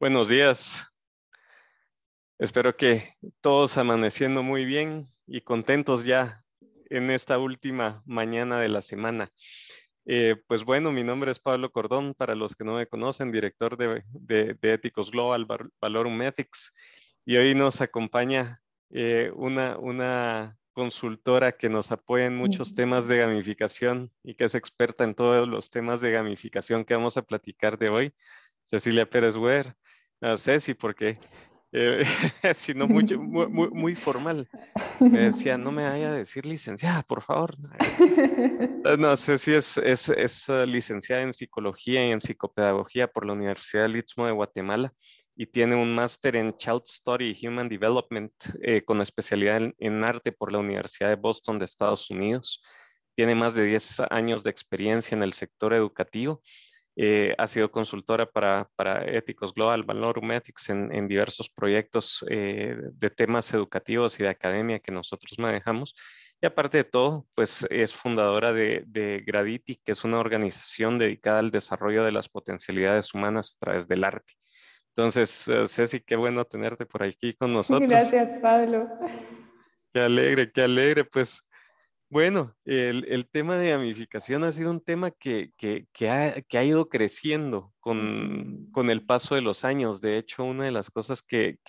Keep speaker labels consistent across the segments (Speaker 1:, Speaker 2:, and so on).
Speaker 1: Buenos días. Espero que todos amaneciendo muy bien y contentos ya en esta última mañana de la semana. Eh, pues bueno, mi nombre es Pablo Cordón, para los que no me conocen, director de, de, Éticos Global Valorum Ethics. Y hoy nos acompaña eh, una, una consultora que nos apoya en muchos temas de gamificación y que es experta en todos los temas de gamificación que vamos a platicar de hoy, Cecilia Pérez Weir. No sé si porque, eh, sino muy, muy, muy, formal. Me decía, no me vaya a decir licenciada, por favor. No sé si es, es, es uh, licenciada en psicología y en psicopedagogía por la Universidad del Istmo de Guatemala y tiene un máster en Child Study y Human Development eh, con especialidad en, en, arte por la Universidad de Boston de Estados Unidos. Tiene más de 10 años de experiencia en el sector educativo eh, ha sido consultora para, para Éticos Global, Valorum Ethics en, en diversos proyectos eh, de temas educativos y de academia que nosotros manejamos. Y aparte de todo, pues es fundadora de, de, Graditi, que es una organización dedicada al desarrollo de las potencialidades humanas a través del arte. Entonces, eh, Ceci, qué bueno tenerte por aquí con nosotros.
Speaker 2: Gracias, Pablo.
Speaker 1: Qué alegre, qué alegre. Pues bueno, el, tema de gamificación ha sido un tema que, ha, ido creciendo con, el paso de los años. De hecho, una de las cosas que,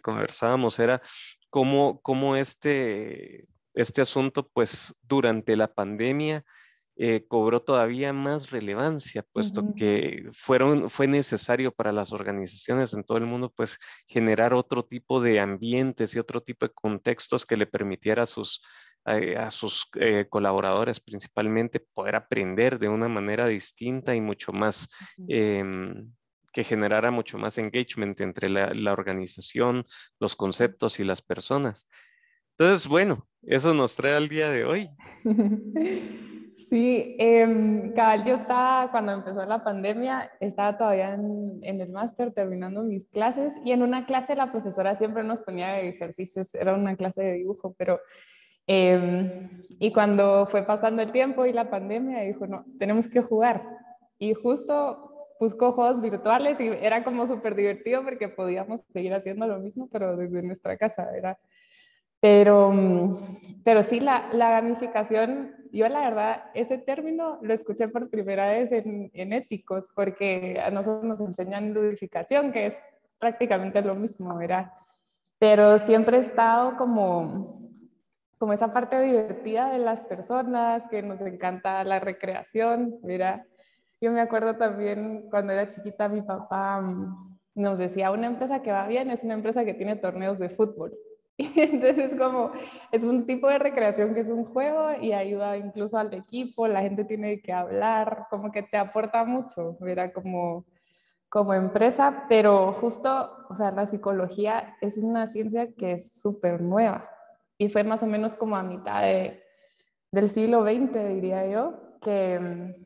Speaker 1: conversábamos era cómo, este, este asunto, pues durante la pandemia, eh, cobró todavía más relevancia, puesto que fueron, fue necesario para las organizaciones en todo el mundo, pues generar otro tipo de ambientes y otro tipo de contextos que le permitiera a sus, a, sus eh, colaboradores principalmente poder aprender de una manera distinta y mucho más, em, que generara mucho más engagement entre la, la, organización, los conceptos y las personas. Entonces, bueno, eso nos trae al día de hoy.
Speaker 2: Sí, eh, cabal, yo estaba, cuando empezó la pandemia, estaba todavía en, en el máster terminando mis clases y en una clase la profesora siempre nos ponía ejercicios, era una clase de dibujo, pero Em, y cuando fue pasando el tiempo y la pandemia, dijo, no, tenemos que jugar. Y justo buscó juegos virtuales y era como súper divertido porque podíamos seguir haciendo lo mismo, pero desde nuestra casa. Era... Pero, pero sí, la, la gamificación, yo la verdad, ese término lo escuché por primera vez en, en éticos, porque a nosotros nos enseñan ludificación, que es prácticamente lo mismo, ¿verdad? Pero siempre he estado como como esa parte divertida de las personas, que nos encanta la recreación. Mira, yo me acuerdo también cuando era chiquita, mi papá mm, nos decía, una empresa que va bien es una empresa que tiene torneos de fútbol. Y entonces como es un tipo de recreación que es un juego y ayuda incluso al equipo, la gente tiene que hablar, como que te aporta mucho, mira, como, como empresa, pero justo, o sea, la psicología es una ciencia que es súper nueva y fue más o menos como a mitad del siglo XX, diría yo, que,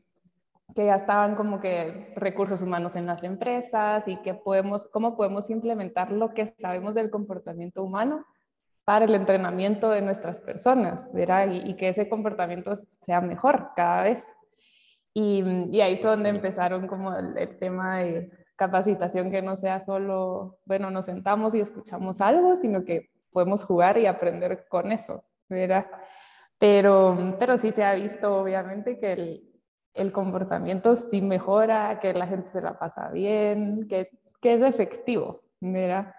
Speaker 2: que ya estaban como que recursos humanos en las empresas y que podemos, cómo podemos implementar lo que sabemos del comportamiento humano para el entrenamiento de nuestras personas, ¿verdad? Y, que ese comportamiento sea mejor cada vez. Y, y ahí fue donde empezaron como el, el, tema de capacitación, que no sea solo, bueno, nos sentamos y escuchamos algo, sino que podemos jugar y aprender con eso, ¿verdad? Pero, pero sí se ha visto obviamente que el, el comportamiento sí mejora, que la gente se la pasa bien, que, que es efectivo, ¿verdad?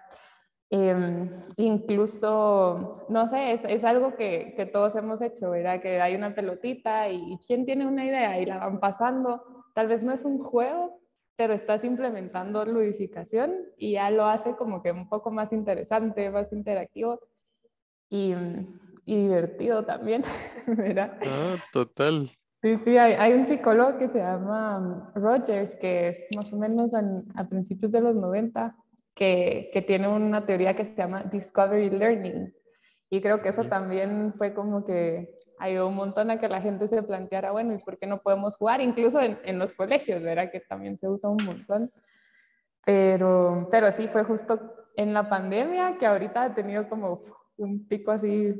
Speaker 2: Eh, incluso, no sé, es, es algo que, que, todos hemos hecho, ¿verdad? Que hay una pelotita y, quién tiene una idea y la van pasando. Tal vez no es un juego, pero estás implementando ludificación y ya lo hace como que un poco más interesante, más interactivo y, y divertido también, ¿verdad?
Speaker 1: Ah, total.
Speaker 2: Sí, sí, hay, hay, un psicólogo que se llama um, Rogers, que es más o menos a principios de los 90, que, que, tiene una teoría que se llama Discovery Learning. Y creo que eso también fue como que ayudó un montón a que la gente se planteara, bueno, ¿y por qué no podemos jugar? Incluso en, en los colegios, ¿verdad? Que también se usa un montón. Pero, pero sí, fue justo en la pandemia que ahorita ha tenido como un pico así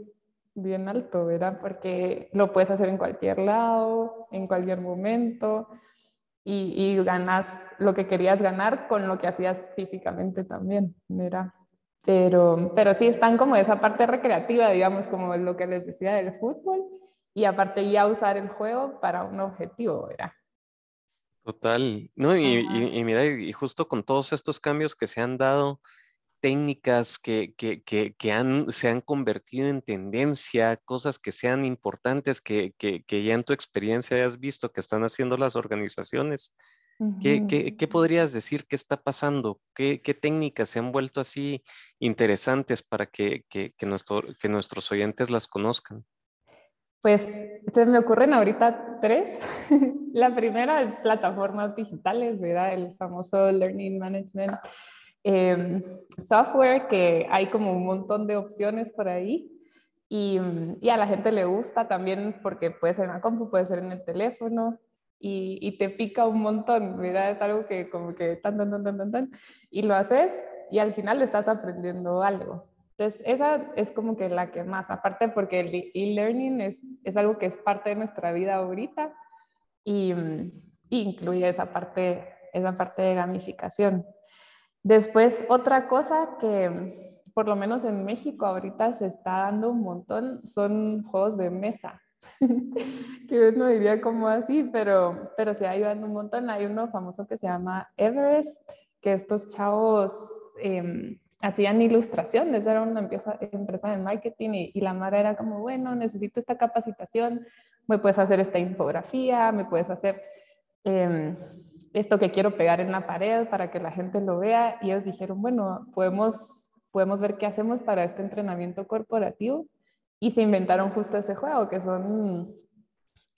Speaker 2: bien alto, ¿verdad? Porque lo puedes hacer en cualquier lado, en cualquier momento. y, y ganas lo que querías ganar con lo que hacías físicamente también, mira. Pero, pero sí están como esa parte recreativa, digamos, como lo que les decía del fútbol, y aparte ya usar el juego para un objetivo, ¿verdad?
Speaker 1: Total, no, y, y, mira, y justo con todos estos cambios que se han dado, técnicas que, que, que, han, se han convertido en tendencia, cosas que sean importantes, que, ya en tu experiencia hayas visto que están haciendo las organizaciones. ¿Qué, qué, podrías decir que está pasando? ¿Qué, técnicas se han vuelto así interesantes para que, nuestro, que nuestros oyentes las conozcan?
Speaker 2: Pues se me ocurren ahorita tres. La primera es plataformas digitales, ¿verdad? El famoso Learning Management em, Software, que hay como un montón de opciones por ahí. Y, y, a la gente le gusta también porque puede ser en la compu, puede ser en el teléfono y, y, te pica un montón, ¿verdad? Es algo que como que tan, tan, tan, tan, tan, tan, y lo haces y al final estás aprendiendo algo. Entonces, esa es como que la que más, aparte porque el e-learning es, es algo que es parte de nuestra vida ahorita y, y, incluye esa parte, esa parte de gamificación. Después, otra cosa que por lo menos en México ahorita se está dando un montón son juegos de mesa. que no diría como así, pero, pero ha dando un montón. Hay uno famoso que se llama Everest, que estos chavos... Eh, hacían ilustraciones, era una empresa, empresa de marketing y, la madre era como, bueno, necesito esta capacitación, me puedes hacer esta infografía, me puedes hacer em, esto que quiero pegar en la pared para que la gente lo vea. Y ellos dijeron, bueno, podemos, podemos ver qué hacemos para este entrenamiento corporativo. Y se inventaron justo ese juego, que son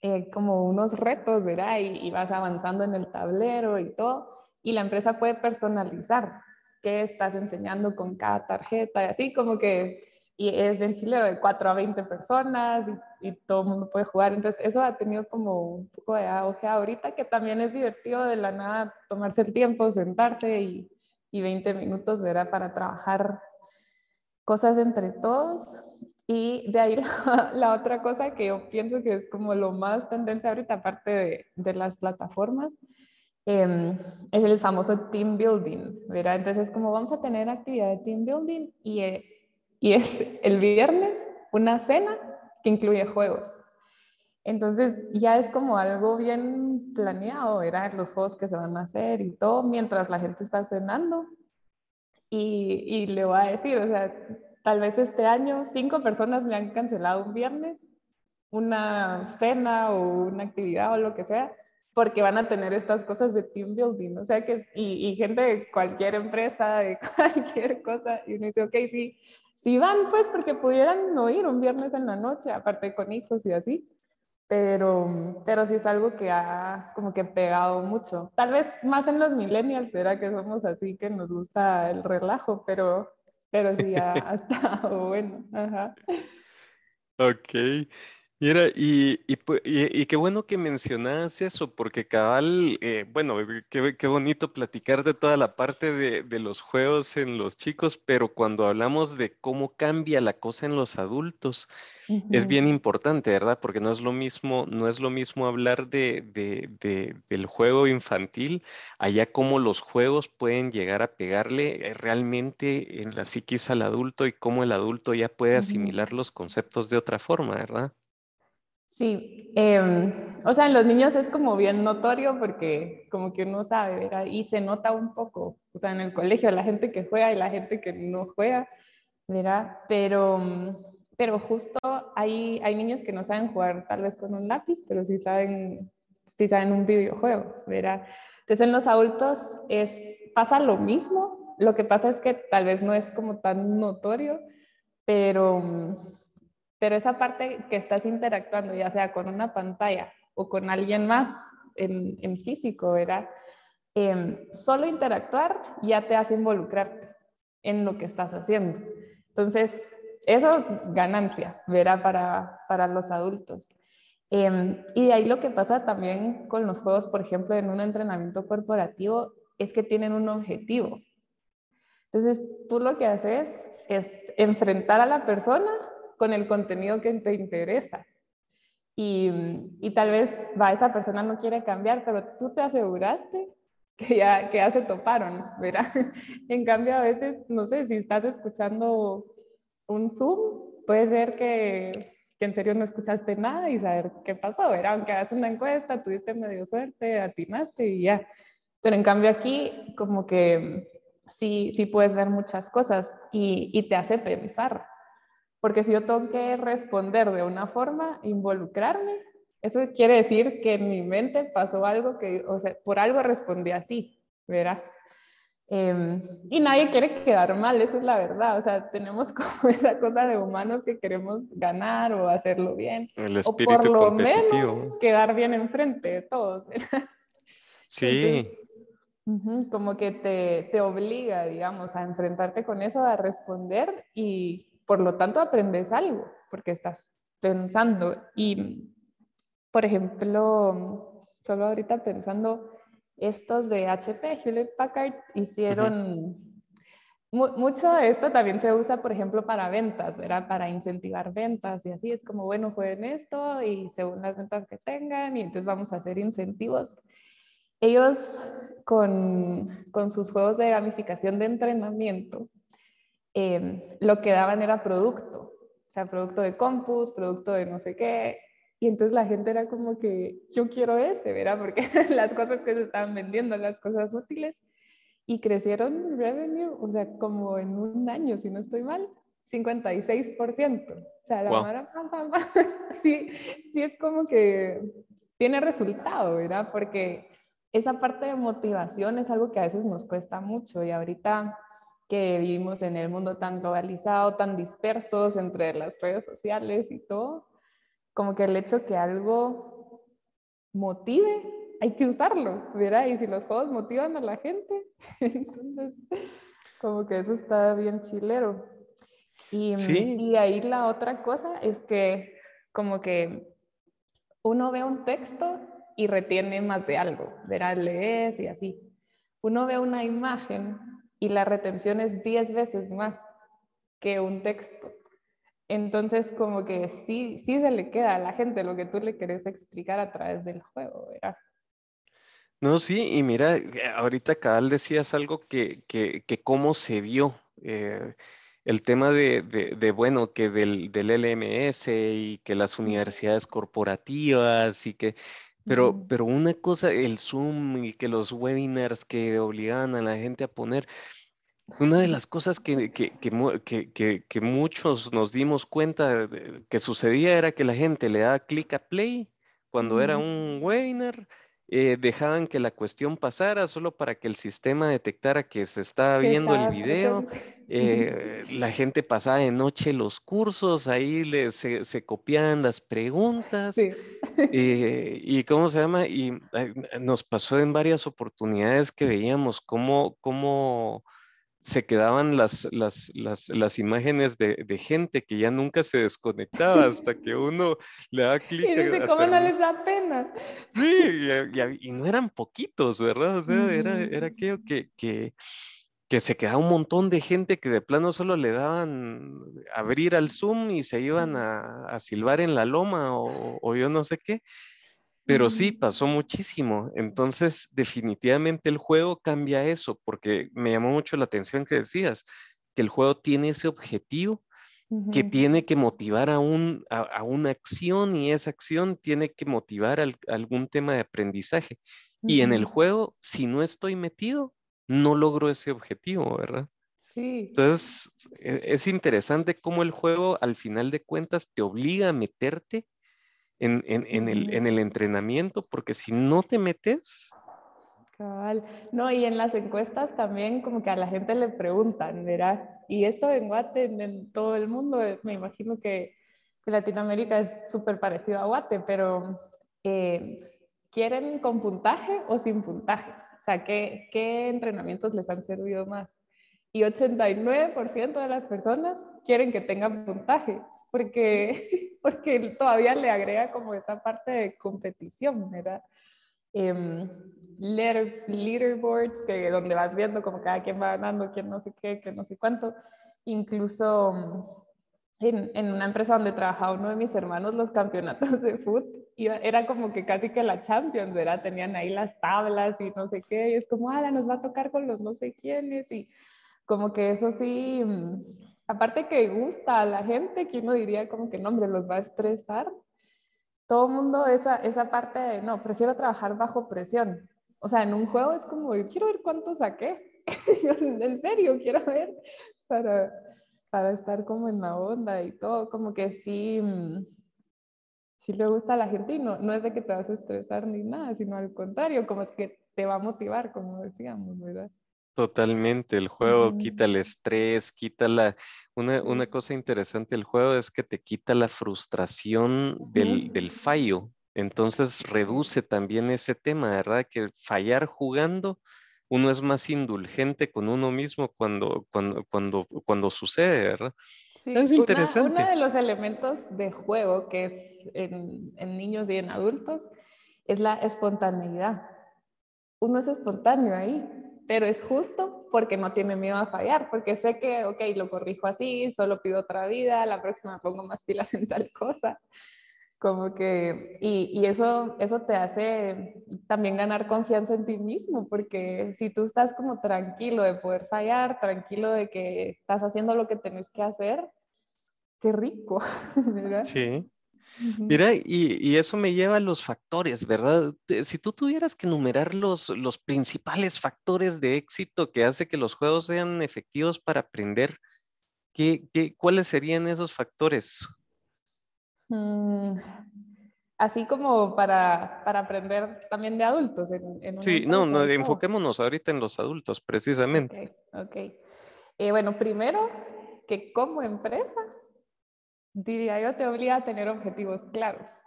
Speaker 2: eh, como unos retos, ¿verdad? Y, vas avanzando en el tablero y todo. Y la empresa puede personalizar qué estás enseñando con cada tarjeta y así como que y es bien chileno, de 4 a 20 personas y, todo el mundo puede jugar. Entonces, eso ha tenido como un poco de auge ahorita, que también es divertido de la nada tomarse el tiempo, sentarse y, y 20 minutos, ¿verdad? Para trabajar cosas entre todos. Y de ahí la, la, otra cosa que yo pienso que es como lo más tendencia ahorita, aparte de, de las plataformas, Em, es el famoso team building, ¿verdad? Entonces, como vamos a tener actividad de team building y, eh, y es el viernes una cena que incluye juegos. Entonces, ya es como algo bien planeado, ¿verdad? Los juegos que se van a hacer y todo mientras la gente está cenando. Y, y le voy a decir, o sea, tal vez este año cinco personas me han cancelado un viernes una cena o una actividad o lo que sea porque van a tener estas cosas de team building, o sea que, y, y, gente de cualquier empresa, de cualquier cosa, y uno dice, ok, sí, sí van, pues porque pudieran no ir un viernes en la noche, aparte con hijos y así, pero, pero sí es algo que ha como que pegado mucho. Tal vez más en los millennials, será que somos así, que nos gusta el relajo, pero, pero sí ha, ha estado bueno. Ajá.
Speaker 1: Ok. Mira, y, y, qué bueno que mencionas eso, porque cabal, eh, bueno, qué, qué, bonito platicar de toda la parte de, de, los juegos en los chicos, pero cuando hablamos de cómo cambia la cosa en los adultos, es bien importante, ¿verdad? Porque no es lo mismo, no es lo mismo hablar de, de, del juego infantil, allá cómo los juegos pueden llegar a pegarle eh, realmente en la psiquis al adulto y cómo el adulto ya puede asimilar los conceptos de otra forma, ¿verdad?
Speaker 2: Sí, em, o sea, en los niños es como bien notorio porque como que uno sabe, ¿verdad? Y se nota un poco, o sea, en el colegio la gente que juega y la gente que no juega, ¿verdad? Pero, pero justo hay, hay niños que no saben jugar tal vez con un lápiz, pero sí saben, sí saben un videojuego, ¿verdad? Entonces en los adultos es, pasa lo mismo, lo que pasa es que tal vez no es como tan notorio, pero pero esa parte que estás interactuando, ya sea con una pantalla o con alguien más en, en físico, ¿verdad? Em, solo interactuar ya te hace involucrarte en lo que estás haciendo. Entonces, eso ganancia, ¿verdad? Para, para los adultos. Em, y de ahí lo que pasa también con los juegos, por ejemplo, en un entrenamiento corporativo, es que tienen un objetivo. Entonces, tú lo que haces es enfrentar a la persona con el contenido que te interesa. Y, y, tal vez va, esa persona no quiere cambiar, pero tú te aseguraste que ya, que ya se toparon, ¿verdad? en cambio, a veces, no sé, si estás escuchando un Zoom, puede ser que, que en serio no escuchaste nada y saber qué pasó, ¿verdad? Aunque hagas una encuesta, tuviste medio suerte, atinaste y ya. Pero en cambio aquí, como que sí, sí puedes ver muchas cosas y, y te hace pensar. Porque si yo tengo que responder de una forma, involucrarme, eso quiere decir que en mi mente pasó algo que, o sea, por algo respondí así, ¿verdad? Em, y nadie quiere quedar mal, eso es la verdad. O sea, tenemos como esa cosa de humanos que queremos ganar o hacerlo bien.
Speaker 1: El
Speaker 2: o por lo menos quedar bien enfrente de todos.
Speaker 1: Sí.
Speaker 2: como que te, te obliga, digamos, a enfrentarte con eso, a responder y por lo tanto aprendes algo, porque estás pensando. Y, por ejemplo, solo ahorita pensando, estos de HP, Hewlett Packard, hicieron... Mucho de esto también se usa, por ejemplo, para ventas, ¿verdad? Para incentivar ventas y así es como, bueno, jueguen esto y según las ventas que tengan y entonces vamos a hacer incentivos. Ellos con, con sus juegos de gamificación de entrenamiento, em, lo que daban era producto, o sea, producto de compus, producto de no sé qué, y entonces la gente era como que, yo quiero ese, ¿verdad? Porque las cosas que se estaban vendiendo, las cosas útiles, y crecieron revenue, o sea, como en un año, si no estoy mal, 56%. O sea, la mara, sí, sí es como que tiene resultado, ¿verdad? Porque esa parte de motivación es algo que a veces nos cuesta mucho y ahorita que vivimos en el mundo tan globalizado, tan dispersos entre las redes sociales y todo, como que el hecho que algo motive, hay que usarlo, ¿verdad? Y si los juegos motivan a la gente, entonces como que eso está bien chilero. Y, y ahí la otra cosa es que como que uno ve un texto y retiene más de algo, verá, lees y así. Uno ve una imagen y la retención es 10 veces más que un texto. Entonces, como que sí, sí se le queda a la gente lo que tú le querés explicar a través del juego, ¿verdad?
Speaker 1: No, sí, y mira, ahorita Cabal decías algo que, que, que cómo se vio eh, el tema de, de, bueno, que del, del, LMS y que las universidades corporativas y que, pero, pero una cosa, el Zoom y que los webinars que obligaban a la gente a poner, una de las cosas que, que, que, que, muchos nos dimos cuenta de, que sucedía era que la gente le daba clic a play cuando era un webinar, eh, dejaban que la cuestión pasara solo para que el sistema detectara que se estaba viendo el video. Eh, la gente pasaba de noche los cursos, ahí le, se, se copiaban las preguntas. Eh, y cómo se llama, y nos pasó en varias oportunidades que veíamos cómo, cómo se quedaban las, las, las, las imágenes de, de, gente que ya nunca se desconectaba hasta que uno le da clic.
Speaker 2: Y dice, ¿cómo no les da pena?
Speaker 1: Sí, y, y, no eran poquitos, ¿verdad? O sea, era, era aquello que, que, que, se quedaba un montón de gente que de plano solo le daban abrir al Zoom y se iban a, a silbar en la loma o, o yo no sé qué. Pero sí, pasó muchísimo. Entonces, definitivamente el juego cambia eso, porque me llamó mucho la atención que decías, que el juego tiene ese objetivo que tiene que motivar a, un, a, una acción y esa acción tiene que motivar algún tema de aprendizaje. Y en el juego, si no estoy metido, no logro ese objetivo, ¿verdad?
Speaker 2: Sí.
Speaker 1: Entonces, e, es interesante cómo el juego, al final de cuentas, te obliga a meterte en, en, en, el, en el entrenamiento, porque si no te metes...
Speaker 2: Cabal. No, y en las encuestas también como que a la gente le preguntan, ¿verdad? Y esto en Guate, en, todo el mundo, eh, me imagino que, que Latinoamérica es súper parecido a Guate, pero eh, ¿quieren con puntaje o sin puntaje? O sea, ¿qué, ¿qué entrenamientos les han servido más? Y 89% de las personas quieren que tengan puntaje porque, porque todavía le agrega como esa parte de competición, ¿verdad? Eh, leaderboards, que donde vas viendo como cada quien va ganando, quién no sé qué, que no sé cuánto. Incluso en, en, una empresa donde trabajaba uno de mis hermanos los campeonatos de y era como que casi que la Champions, ¿verdad? Tenían ahí las tablas y no sé qué, y es como, ah, nos va a tocar con los no sé quiénes, y como que eso sí, mm, aparte que gusta a la gente, que uno diría como que no, hombre, los va a estresar, todo el mundo esa, esa parte de, no, prefiero trabajar bajo presión. O sea, en un juego es como, yo quiero ver cuánto saqué. en serio, quiero ver para, para estar como en la onda y todo, como que sí, mm, sí le gusta a la gente y no, no es de que te vas a estresar ni nada, sino al contrario, como que te va a motivar, como decíamos, ¿verdad?
Speaker 1: Totalmente, el juego quita el estrés, quita la... Una, una, cosa interesante del juego es que te quita la frustración del, del, fallo, entonces reduce también ese tema, ¿verdad? Que fallar jugando, uno es más indulgente con uno mismo cuando, cuando, cuando, cuando sucede, ¿verdad?
Speaker 2: Sí, es interesante. uno de los elementos de juego que es en, en niños y en adultos es la espontaneidad. Uno es espontáneo ahí pero es justo porque no tiene miedo a fallar, porque sé que, ok, lo corrijo así, solo pido otra vida, la próxima pongo más pilas en tal cosa. Como que, y, y, eso, eso te hace también ganar confianza en ti mismo, porque si tú estás como tranquilo de poder fallar, tranquilo de que estás haciendo lo que tenés que hacer, qué rico, ¿verdad?
Speaker 1: Sí, Mira, y, eso me lleva a los factores, ¿verdad? Si tú tuvieras que enumerar los, los principales factores de éxito que hace que los juegos sean efectivos para aprender, ¿qué, qué cuáles serían esos factores?
Speaker 2: Mm, así como para, para, aprender también de adultos. En,
Speaker 1: sí, no, no, enfoquémonos ahorita en los adultos, precisamente.
Speaker 2: Ok, okay. Eh, bueno, primero, que como empresa diría yo, te obliga a tener objetivos claros.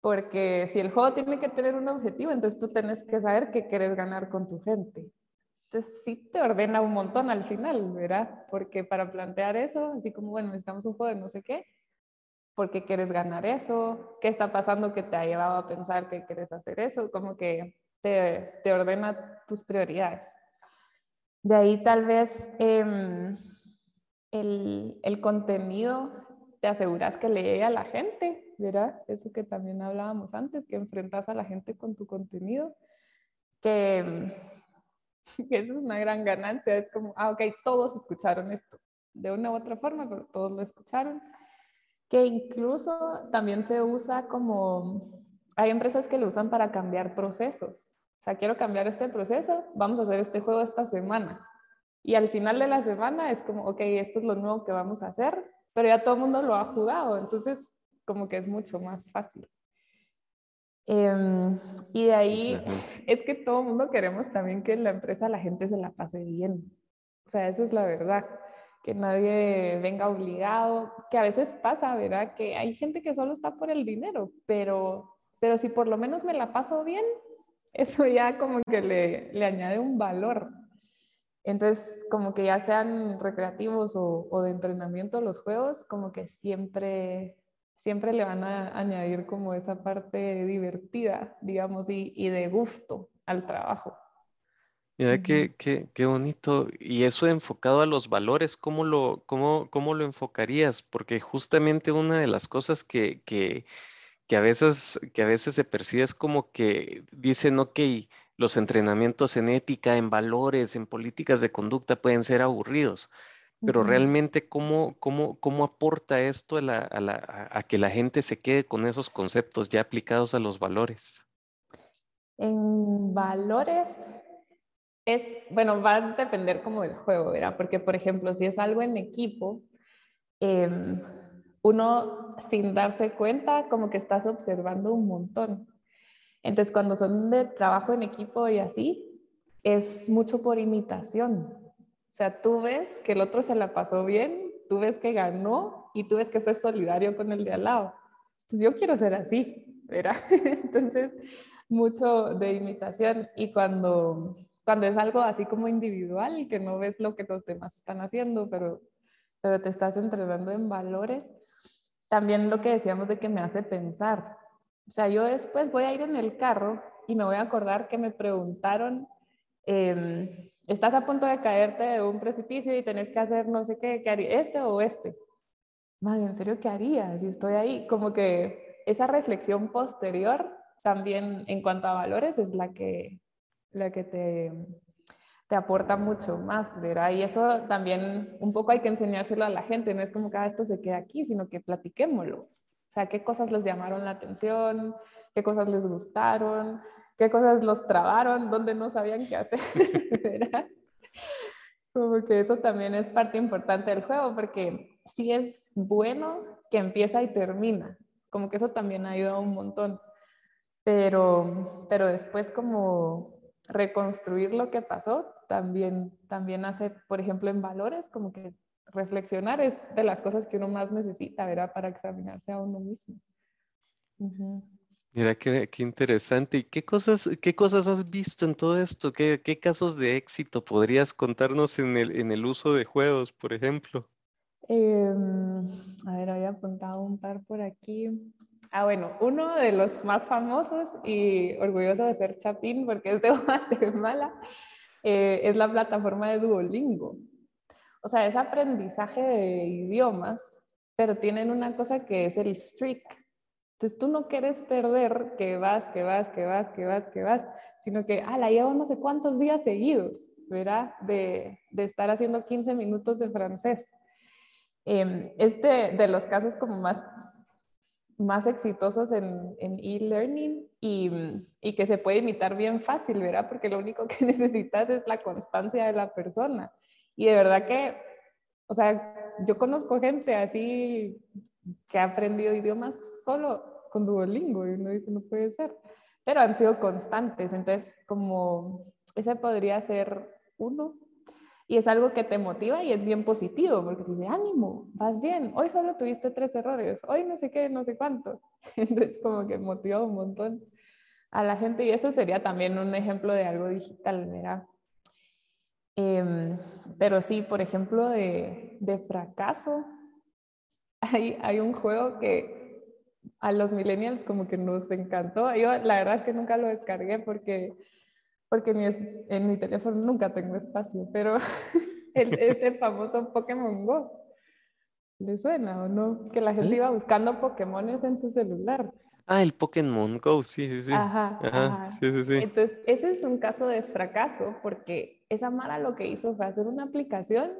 Speaker 2: Porque si el juego tiene que tener un objetivo, entonces tú tienes que saber qué quieres ganar con tu gente. Entonces sí te ordena un montón al final, ¿verdad? Porque para plantear eso, así como, bueno, necesitamos un juego de no sé qué, ¿por qué quieres ganar eso? ¿Qué está pasando que te ha llevado a pensar que quieres hacer eso? Como que te, te ordena tus prioridades. De ahí tal vez eh, el, el contenido te aseguras que le llegue a la gente, ¿verdad? Eso que también hablábamos antes, que enfrentas a la gente con tu contenido, que, que eso es una gran ganancia, es como, ah, ok, todos escucharon esto, de una u otra forma, pero todos lo escucharon, que incluso también se usa como, hay empresas que lo usan para cambiar procesos, o sea, quiero cambiar este proceso, vamos a hacer este juego esta semana. Y al final de la semana es como, ok, esto es lo nuevo que vamos a hacer, pero ya todo el mundo lo ha jugado, entonces como que es mucho más fácil. Em, y de ahí es que todo el mundo queremos también que en la empresa la gente se la pase bien. O sea, esa es la verdad, que nadie venga obligado, que a veces pasa, ¿verdad? Que hay gente que solo está por el dinero, pero, pero si por lo menos me la paso bien, eso ya como que le, le añade un valor entonces, como que ya sean recreativos o, de entrenamiento los juegos, como que siempre, siempre le van a añadir como esa parte divertida, digamos, y, y de gusto al trabajo.
Speaker 1: Mira, qué, qué, qué, bonito. Y eso enfocado a los valores, ¿cómo lo, cómo, cómo lo enfocarías? Porque justamente una de las cosas que, que, que, a veces, que a veces se percibe es como que dicen, ok, los entrenamientos en ética, en valores, en políticas de conducta pueden ser aburridos, pero realmente cómo, cómo, cómo aporta esto a, que la gente se quede con esos conceptos ya aplicados a los valores.
Speaker 2: En valores es, bueno, va a depender como del juego, ¿verdad? Porque, por ejemplo, si es algo en equipo, em, uno sin darse cuenta como que estás observando un montón. Entonces, cuando son de trabajo en equipo y así, es mucho por imitación. O sea, tú ves que el otro se la pasó bien, tú ves que ganó y tú ves que fue solidario con el de al lado. Entonces, yo quiero ser así, ¿verdad? Entonces, mucho de imitación y cuando, cuando es algo así como individual, que no ves lo que los demás están haciendo, pero, pero te estás entrenando en valores, también lo que decíamos de que me hace pensar, o sea, yo después voy a ir en el carro y me voy a acordar que me preguntaron, em, estás a punto de caerte de un precipicio y tenés que hacer no sé qué, ¿qué haría? ¿Este o este? madre, ¿en serio qué haría si estoy ahí? Como que esa reflexión posterior también en cuanto a valores es la que, la que te, te aporta mucho más, ¿verdad? Y eso también un poco hay que enseñárselo a la gente, no es como que ah, esto se quede aquí, sino que platiquémoslo. O sea, qué cosas les llamaron la atención, qué cosas les gustaron, qué cosas los trabaron, dónde no sabían qué hacer, ¿verdad? Como que eso también es parte importante del juego, porque sí es bueno que empieza y termina, como que eso también ayuda un montón, pero, pero después como reconstruir lo que pasó también, también hace, por ejemplo, en valores, como que reflexionar es de las cosas que uno más necesita, ¿verdad? Para examinarse a uno mismo.
Speaker 1: Mira, qué, qué, interesante. ¿Y qué cosas, qué cosas has visto en todo esto? ¿Qué, qué casos de éxito podrías contarnos en el, en el uso de juegos, por ejemplo?
Speaker 2: Em, a ver, había apuntado un par por aquí. Ah, bueno, uno de los más famosos y orgulloso de ser Chapín porque es de Guatemala, eh, es la plataforma de Duolingo. O sea, es aprendizaje de idiomas, pero tienen una cosa que es el streak. Entonces tú no quieres perder que vas, que vas, que vas, que vas, que vas, sino que, ah, la llevo no sé cuántos días seguidos, ¿verdad? De, de estar haciendo 15 minutos de francés. Eh, este de los casos como más más exitosos en e-learning y, y, que se puede imitar bien fácil, ¿verdad? Porque lo único que necesitas es la constancia de la persona. Y de verdad que, o sea, yo conozco gente así que ha aprendido idiomas solo con Duolingo y uno dice, no puede ser, pero han sido constantes. Entonces, como ese podría ser uno y es algo que te motiva y es bien positivo, porque te dice, ánimo, vas bien, hoy solo tuviste tres errores, hoy no sé qué, no sé cuánto. Entonces como que motiva un montón a la gente y eso sería también un ejemplo de algo digital, ¿verdad? Em, pero sí, por ejemplo, de, de fracaso, hay, hay un juego que a los millennials como que nos encantó. Yo la verdad es que nunca lo descargué porque porque en mi teléfono nunca tengo espacio, pero el, este famoso Pokémon Go, ¿le suena o no? Que la gente iba buscando Pokémones en su celular.
Speaker 1: Ah, el Pokémon Go, sí, sí, sí.
Speaker 2: Ajá, ajá, Sí, sí, sí. Entonces, ese es un caso de fracaso porque esa Mara lo que hizo fue hacer una aplicación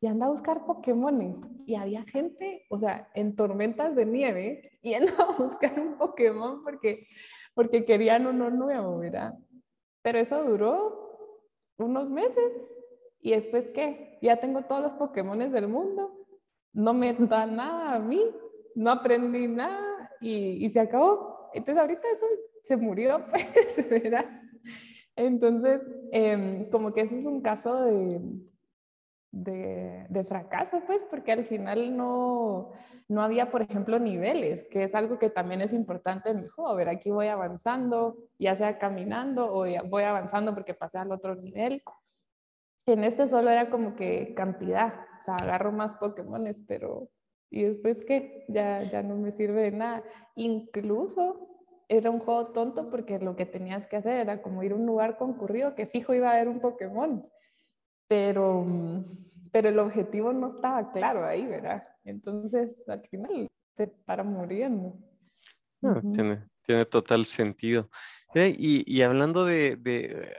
Speaker 2: y anda a buscar Pokémones. Y había gente, o sea, en tormentas de nieve, yendo a buscar un Pokémon porque, porque querían uno nuevo, ¿verdad? Pero eso duró unos meses. ¿Y después qué? Ya tengo todos los Pokémon del mundo. No me da nada a mí. No aprendí nada y, se acabó. Entonces ahorita eso se murió, pues, ¿verdad? Entonces, em, como que ese es un caso de, de, fracaso, pues, porque al final no, no había, por ejemplo, niveles, que es algo que también es importante en mi juego. ver, aquí voy avanzando, ya sea caminando o voy avanzando porque pasé al otro nivel. En este solo era como que cantidad, o sea, agarro más Pokémones, pero ¿y después qué? Ya, ya no me sirve de nada. Incluso era un juego tonto porque lo que tenías que hacer era como ir a un lugar concurrido que fijo iba a haber un Pokémon pero, mm, pero el objetivo no estaba claro ahí, ¿verdad? Entonces, al final se para muriendo.
Speaker 1: Ah, tiene, tiene total sentido. Y, y hablando de, de,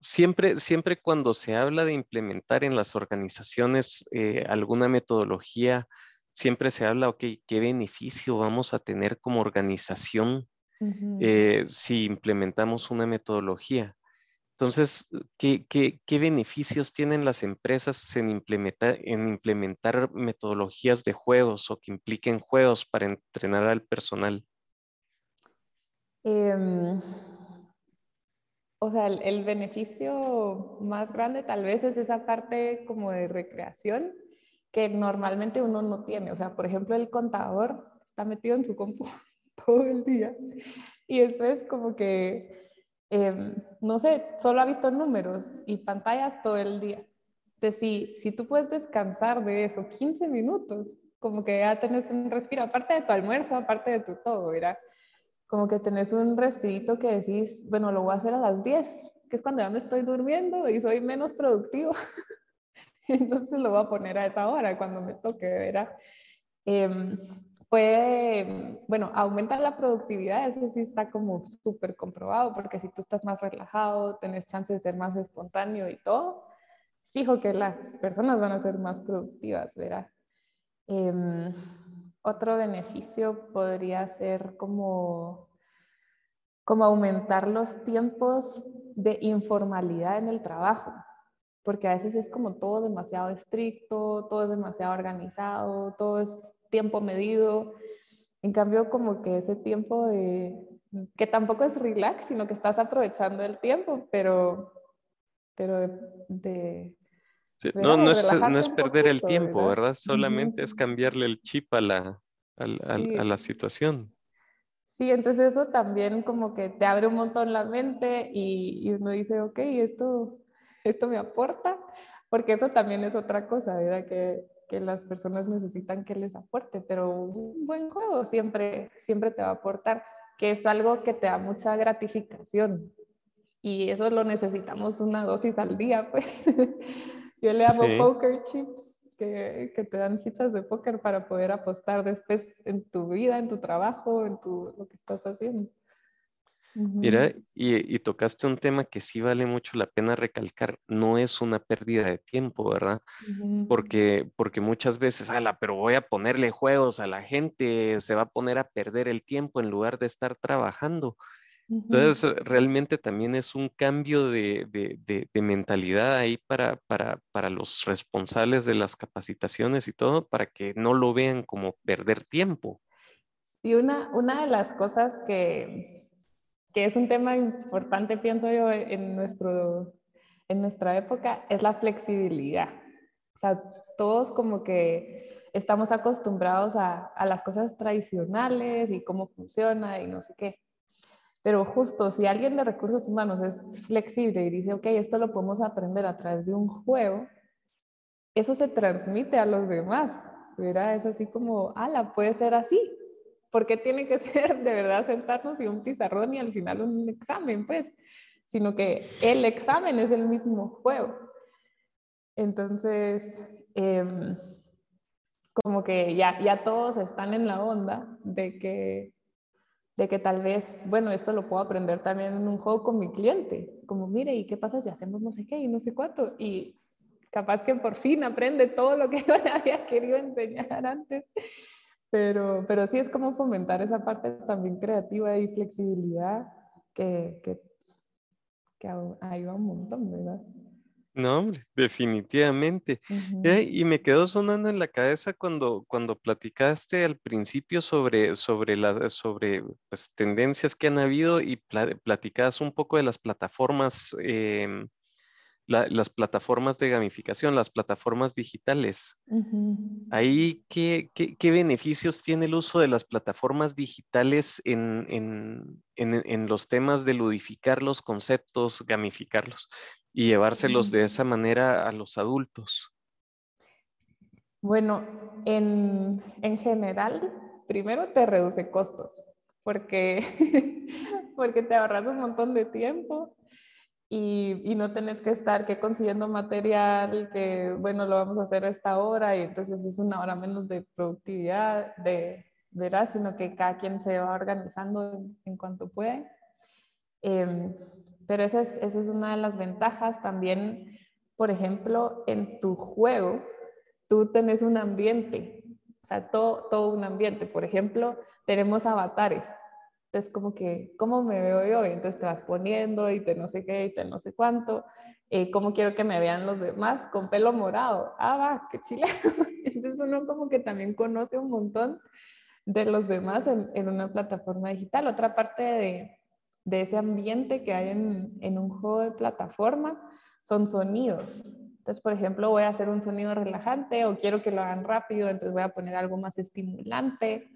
Speaker 1: siempre, siempre cuando se habla de implementar en las organizaciones eh, alguna metodología, siempre se habla, ok, ¿qué beneficio vamos a tener como organización eh, si implementamos una metodología? Entonces, ¿qué, beneficios tienen las empresas en implementar, en implementar metodologías de juegos o que impliquen juegos para entrenar al personal?
Speaker 2: Em, o sea, el, beneficio más grande tal vez es esa parte como de recreación que normalmente uno no tiene. O sea, por ejemplo, el contador está metido en su compu todo el día y es como que Em, no sé, solo ha visto números y pantallas todo el día. Entonces, si, si tú puedes descansar de eso 15 minutos, como que ya tenés un respiro, aparte de tu almuerzo, aparte de tu todo, ¿verdad? Como que tenés un respirito que decís, bueno, lo voy a hacer a las 10, que es cuando ya me estoy durmiendo y soy menos productivo. Entonces lo voy a poner a esa hora cuando me toque, ¿verdad? Em, puede, bueno, aumenta la productividad, eso sí está como súper comprobado, porque si tú estás más relajado, tenés chance de ser más espontáneo y todo, fijo que las personas van a ser más productivas, ¿verdad? Em, otro beneficio podría ser como, como aumentar los tiempos de informalidad en el trabajo, porque a veces es como todo demasiado estricto, todo es demasiado organizado, todo es tiempo medido. En cambio, como que ese tiempo de, que tampoco es relax, sino que estás aprovechando el tiempo, pero, pero de...
Speaker 1: no, no es, no es perder el tiempo, ¿verdad? Solamente es cambiarle el chip a la, a, a la situación.
Speaker 2: Sí, entonces eso también como que te abre un montón la mente y, y, uno dice, ok, esto, esto me aporta, porque eso también es otra cosa, ¿verdad? Que que las personas necesitan que les aporte, pero un buen juego siempre, siempre te va a aportar, que es algo que te da mucha gratificación. Y eso lo necesitamos una dosis al día, pues. Yo le llamo poker chips, que, que, te dan fichas de póker para poder apostar después en tu vida, en tu trabajo, en tu, lo que estás haciendo.
Speaker 1: Mira, y, tocaste un tema que sí vale mucho la pena recalcar, no es una pérdida de tiempo, ¿verdad? porque, porque muchas veces, ala, pero voy a ponerle juegos a la gente, se va a poner a perder el tiempo en lugar de estar trabajando. Entonces, realmente también es un cambio de, de, mentalidad ahí para, para, para, los responsables de las capacitaciones y todo, para que no lo vean como perder tiempo.
Speaker 2: Sí, una, una de las cosas que, que es un tema importante, pienso yo, en, nuestro, en nuestra época, es la flexibilidad. O sea, todos como que estamos acostumbrados a, a las cosas tradicionales y cómo funciona y no sé qué. Pero justo si alguien de recursos humanos es flexible y dice, ok, esto lo podemos aprender a través de un juego, eso se transmite a los demás, ¿verdad? Es así como, ala, puede ser así, ¿Por qué tiene que ser de verdad sentarnos y un pizarrón y al final un examen? Pues, sino que el examen es el mismo juego. Entonces, em, como que ya, ya todos están en la onda de que, de que tal vez, bueno, esto lo puedo aprender también en un juego con mi cliente. Como, mire, ¿y qué pasa si hacemos no sé qué y no sé cuánto? Y capaz que por fin aprende todo lo que yo le había querido enseñar antes. Pero, pero sí es como fomentar esa parte también creativa y flexibilidad que, que, que ayuda un montón, ¿verdad?
Speaker 1: No, hombre, definitivamente. y me quedó sonando en la cabeza cuando, cuando platicaste al principio sobre, sobre, las, sobre pues, tendencias que han habido y platicabas un poco de las plataformas las plataformas de gamificación, las plataformas digitales. Ahí, ¿qué, ¿qué, beneficios tiene el uso de las plataformas digitales en, en, en, los temas de ludificar los conceptos, gamificarlos y llevárselos de esa manera a los adultos?
Speaker 2: Bueno, en, en general, primero te reduce costos, porque, porque te ahorras un montón de tiempo y, no tenés que estar que consiguiendo material, que bueno, lo vamos a hacer esta hora y entonces es una hora menos de productividad, de verás, sino que cada quien se va organizando en, cuanto puede. Em, pero esa es, esa es una de las ventajas. También, por ejemplo, en tu juego, tú tenés un ambiente, o sea, todo, todo un ambiente. Por ejemplo, tenemos avatares. Entonces, como que, ¿cómo me veo yo? Y entonces te vas poniendo y te no sé qué y te no sé cuánto. Eh, ¿Cómo quiero que me vean los demás? Con pelo morado. Ah, va, qué chile. Entonces uno como que también conoce un montón de los demás en, en una plataforma digital. Otra parte de, de ese ambiente que hay en, en, un juego de plataforma son sonidos. Entonces, por ejemplo, voy a hacer un sonido relajante o quiero que lo hagan rápido, entonces voy a poner algo más estimulante.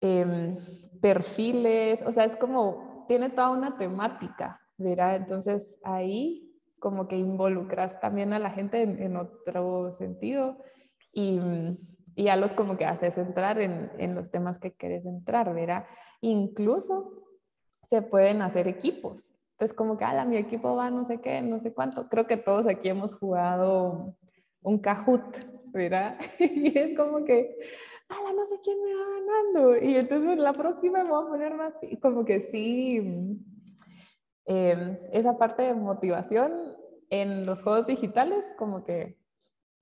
Speaker 2: Em, perfiles, o sea, es como, tiene toda una temática, ¿verdad? Entonces ahí como que involucras también a la gente en, otro sentido y, y, ya los como que haces entrar en, en los temas que quieres entrar, ¿verdad? Incluso se pueden hacer equipos. Entonces como que, ala, mi equipo va no sé qué, no sé cuánto. Creo que todos aquí hemos jugado un Kahoot, ¿verdad? y es como que ala, no sé quién me va ganando. Y entonces la próxima me voy a poner más, como que sí, em, esa parte de motivación en los juegos digitales, como que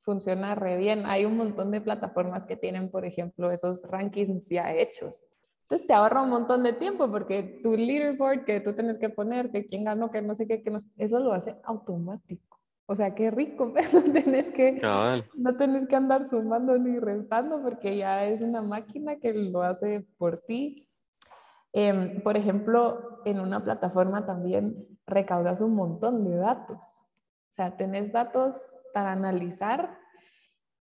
Speaker 2: funciona re bien. Hay un montón de plataformas que tienen, por ejemplo, esos rankings ya hechos. Entonces te ahorra un montón de tiempo porque tu leaderboard que tú tienes que poner, que quién ganó, que no sé qué, que no, eso lo hace automático. O sea, qué rico, no tenés que, no tenés que andar sumando ni restando porque ya es una máquina que lo hace por ti. Em, por ejemplo, en una plataforma también recaudas un montón de datos. O sea, tenés datos para analizar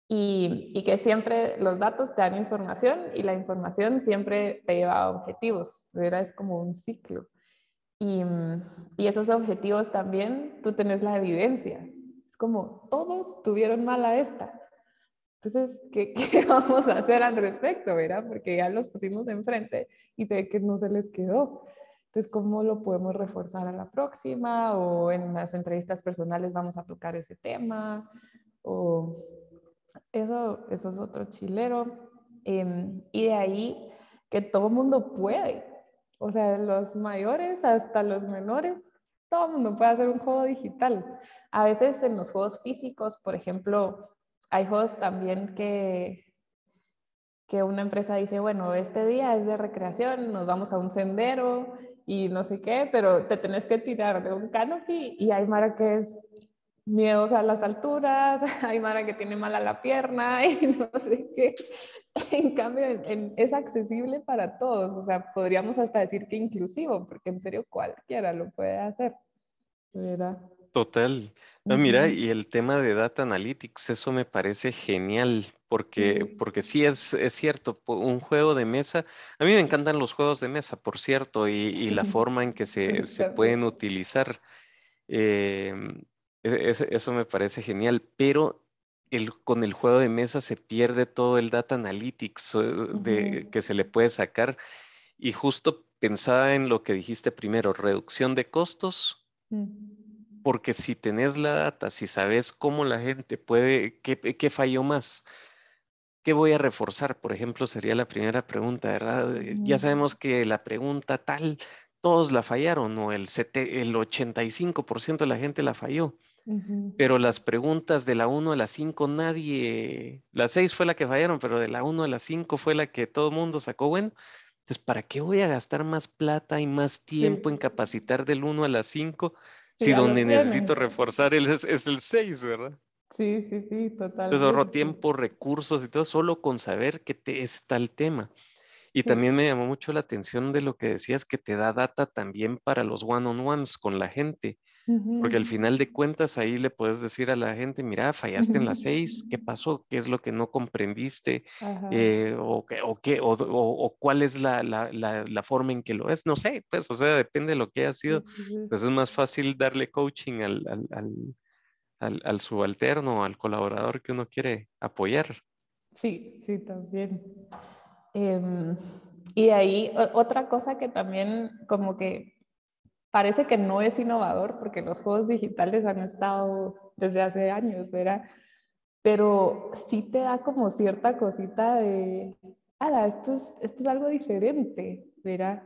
Speaker 2: y, y, que siempre los datos te dan información y la información siempre te lleva a objetivos, ¿verdad? Es como un ciclo. Y, y, esos objetivos también tú tenés la evidencia. Es como todos tuvieron mala esta. Entonces, ¿qué, ¿qué, vamos a hacer al respecto, verdad? Porque ya los pusimos enfrente y sé que no se les quedó. Entonces, ¿cómo lo podemos reforzar a la próxima? O en las entrevistas personales vamos a tocar ese tema. O eso, eso es otro chilero. Em, y de ahí que todo mundo puede. O sea, los mayores hasta los menores, todo el mundo puede hacer un juego digital. A veces en los juegos físicos, por ejemplo, hay juegos también que, que una empresa dice, bueno, este día es de recreación, nos vamos a un sendero y no sé qué, pero te tenés que tirar de un canopy y hay Mara que es miedos a las alturas, hay Mara que tiene mala la pierna y no sé qué. En cambio, es accesible para todos, o sea, podríamos hasta decir que inclusivo, porque en serio cualquiera lo puede hacer. ¿verdad?
Speaker 1: Total. No, mira, y el tema de data analytics, eso me parece genial, porque, porque sí es, es cierto, un juego de mesa, a mí me encantan los juegos de mesa, por cierto, y, la forma en que se, se pueden utilizar. Em, e, eso me parece genial, pero el, con el juego de mesa se pierde todo el data analytics eh, de, que se le puede sacar. Y justo pensaba en lo que dijiste primero, reducción de costos, mm. porque si tenés la data, si sabes cómo la gente puede, qué, qué falló más, ¿qué voy a reforzar? Por ejemplo, sería la primera pregunta, ¿verdad? Ya sabemos que la pregunta tal, todos la fallaron o el, el 85% de la gente la falló. Pero las preguntas de la 1 a la 5 nadie, la 6 fue la que fallaron, pero de la 1 a la 5 fue la que todo el mundo sacó bueno. Entonces, ¿para qué voy a gastar más plata y más tiempo en capacitar del 1 a la 5 si donde necesito reforzar es, es, el 6, ¿verdad?
Speaker 2: Sí, sí, sí, total.
Speaker 1: Entonces ahorro tiempo, recursos y todo solo con saber que te, es tal tema. Y también me llamó mucho la atención de lo que decías, que te da data también para los one-on-ones con la gente. Porque al final de cuentas ahí le puedes decir a la gente, mira, fallaste en las seis, ¿qué pasó? ¿Qué es lo que no comprendiste? Eh, o, o, qué, o, o, cuál es la, la, la, forma en que lo es? No sé, pues, o sea, depende de lo que haya sido. Pues es más fácil darle coaching al, al, al, al, subalterno, al colaborador que uno quiere apoyar.
Speaker 2: Sí, sí, también. Em, y ahí otra cosa que también como que parece que no es innovador porque los juegos digitales han estado desde hace años, ¿verdad? Pero sí te da como cierta cosita de, ala, esto es, esto es algo diferente, ¿verdad?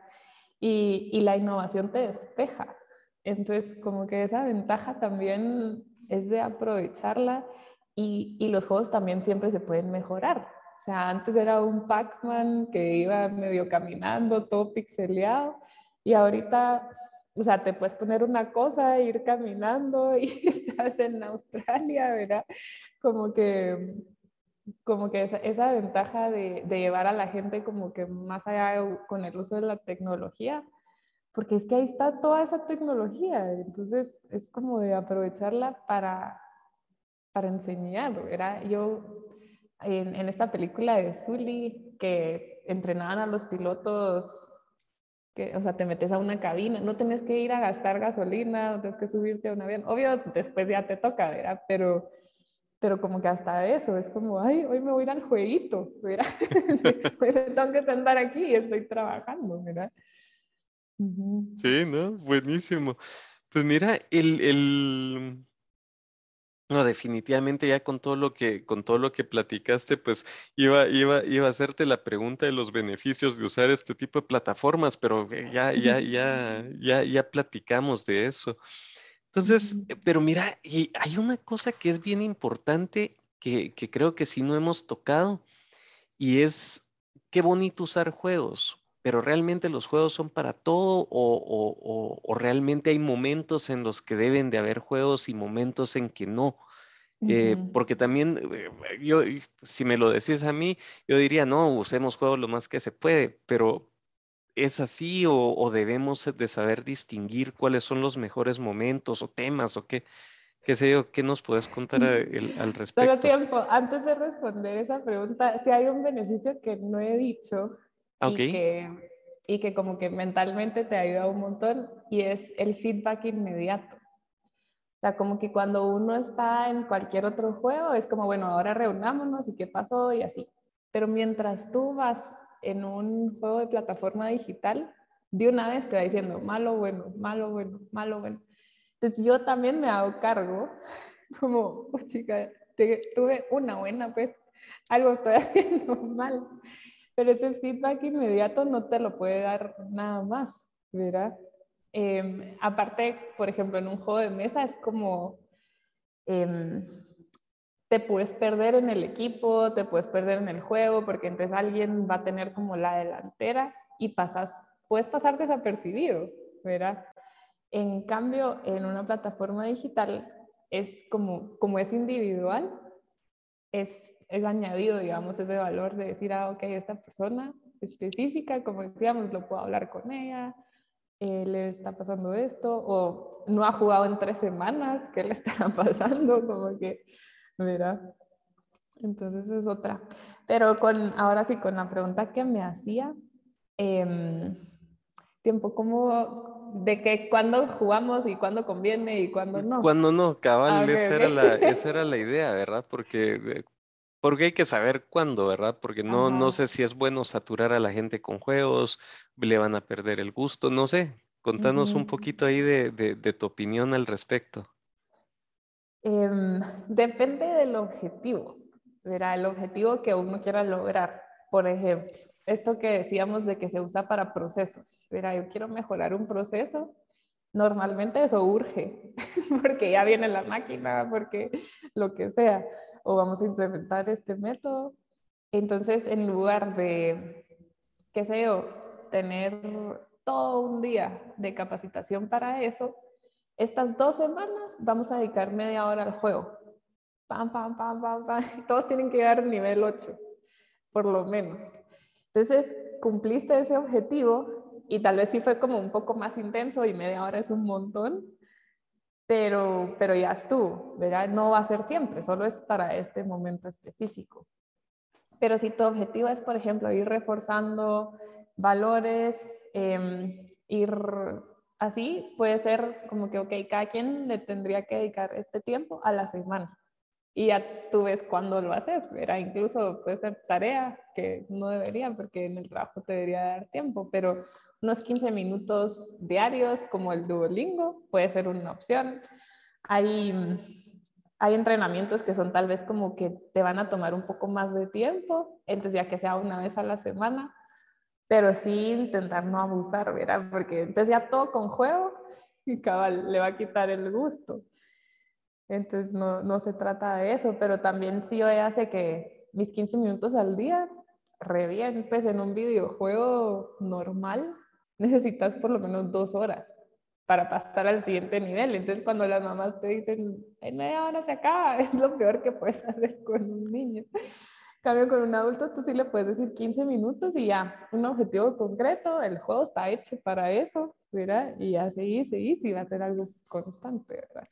Speaker 2: Y, y la innovación te despeja. Entonces, como que esa ventaja también es de aprovecharla y, y, los juegos también siempre se pueden mejorar. O sea, antes era un Pac-Man que iba medio caminando, todo pixeleado, y ahorita o sea, te puedes poner una cosa, ir caminando y estás en Australia, ¿verdad? Como que, como que esa, ventaja de, de, llevar a la gente como que más allá con el uso de la tecnología, porque es que ahí está toda esa tecnología, entonces es como de aprovecharla para, para enseñar, ¿verdad? Yo en, en esta película de Zully, que entrenaban a los pilotos o sea, te metes a una cabina, no tienes que ir a gastar gasolina, no tienes que subirte a un avión. Obvio, después ya te toca, ¿verdad? Pero, pero como que hasta eso, es como, ay, hoy me voy a ir al jueguito, ¿verdad? tengo que andar aquí y estoy trabajando, ¿verdad?
Speaker 1: Sí, ¿no? Buenísimo. Pues mira, el, el, No, definitivamente ya con todo lo que, con todo lo que platicaste, pues iba, iba, iba a hacerte la pregunta de los beneficios de usar este tipo de plataformas, pero eh, ya, ya, ya, ya, ya platicamos de eso. Entonces, eh, pero mira, y hay una cosa que es bien importante que, que creo que sí no hemos tocado, y es qué bonito usar juegos, pero realmente los juegos son para todo o, realmente hay momentos en los que deben de haber juegos y momentos en que no. Eh, porque también, eh, yo, si me lo decís a mí, yo diría, no, usemos juegos lo más que se puede, pero ¿es así o, debemos de saber distinguir cuáles son los mejores momentos o temas o qué? ¿Qué sé yo? ¿Qué nos puedes contar al respecto?
Speaker 2: Solo tiempo, antes de responder esa pregunta, si hay un beneficio que no he dicho, y, que, y que como que mentalmente te ayuda un montón y es el feedback inmediato. O sea, como que cuando uno está en cualquier otro juego, es como, bueno, ahora reunámonos y qué pasó y así. Pero mientras tú vas en un juego de plataforma digital, de una vez te va diciendo malo, bueno, malo, bueno, malo, bueno. Entonces yo también me hago cargo, como, oh, chica, tuve una buena, pues algo estoy haciendo mal pero ese feedback inmediato no te lo puede dar nada más, ¿verdad? Em, aparte, por ejemplo, en un juego de mesa es como em, te puedes perder en el equipo, te puedes perder en el juego, porque entonces alguien va a tener como la delantera y pasas, puedes pasar desapercibido, ¿verdad? En cambio, en una plataforma digital es como, como es individual, es es añadido, digamos, ese valor de decir, ah, ok, esta persona específica, como decíamos, lo puedo hablar con ella, eh, le está pasando esto, o no ha jugado en tres semanas, ¿qué le estará pasando? Como que, mira, entonces es otra. Pero con, ahora sí, con la pregunta que me hacía, eh, tiempo como de que cuando jugamos y cuándo conviene y cuándo no.
Speaker 1: Cuando no, cabal, esa, Era la, esa era la idea, ¿verdad? Porque eh, porque hay que saber cuándo, ¿verdad? Porque no, no sé si es bueno saturar a la gente con juegos, le van a perder el gusto, no sé. Contanos un poquito ahí de, de, tu opinión al respecto.
Speaker 2: Em, depende del objetivo, ¿verdad? El objetivo que uno quiera lograr. Por ejemplo, esto que decíamos de que se usa para procesos, ¿verdad? Yo quiero mejorar un proceso, normalmente eso urge, porque ya viene la máquina, porque lo que sea o vamos a implementar este método. Entonces, en lugar de, qué sé yo, tener todo un día de capacitación para eso, estas dos semanas vamos a dedicar media hora al juego. Pam, pam, pam, pam, pam. Todos tienen que llegar nivel 8, por lo menos. Entonces, cumpliste ese objetivo y tal vez sí fue como un poco más intenso y media hora es un montón, pero, pero ya estuvo, ¿verdad? No va a ser siempre, solo es para este momento específico. Pero si tu objetivo es, por ejemplo, ir reforzando valores, eh, ir así, puede ser como que, ok, cada quien le tendría que dedicar este tiempo a la semana. Y ya tú ves cuándo lo haces, ¿verdad? Incluso puede ser tarea que no debería, porque en el trabajo te debería dar tiempo, pero unos 15 minutos diarios como el Duolingo puede ser una opción. Hay, hay entrenamientos que son tal vez como que te van a tomar un poco más de tiempo, entonces ya que sea una vez a la semana, pero sí intentar no abusar, ¿verdad? Porque entonces ya todo con juego y cabal le va a quitar el gusto. Entonces no, no se trata de eso, pero también sí yo hace que mis 15 minutos al día, re bien, pues en un videojuego normal, necesitas por lo menos dos horas para pasar al siguiente nivel. Entonces, cuando las mamás te dicen, en media hora se acaba, es lo peor que puedes hacer con un niño. cambio, con un adulto, tú sí le puedes decir 15 minutos y ya, un objetivo concreto, el juego está hecho para eso, ¿verdad? Y ya seguís, seguís y va a ser algo constante, ¿verdad?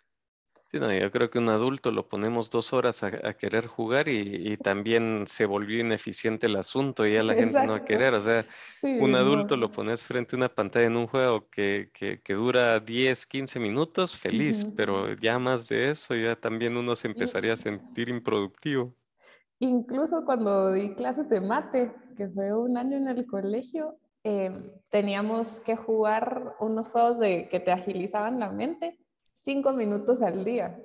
Speaker 1: Yo creo que un adulto lo ponemos dos horas a, querer jugar y, también se volvió ineficiente el asunto y ya la gente no va a querer. O sea, un adulto lo pones frente a una pantalla en un juego que, que, dura 10, 15 minutos, feliz, pero ya más de eso ya también uno se empezaría a sentir improductivo.
Speaker 2: Incluso cuando di clases de mate, que fue un año en el colegio, em, teníamos que jugar unos juegos de, que te agilizaban la mente cinco minutos al día.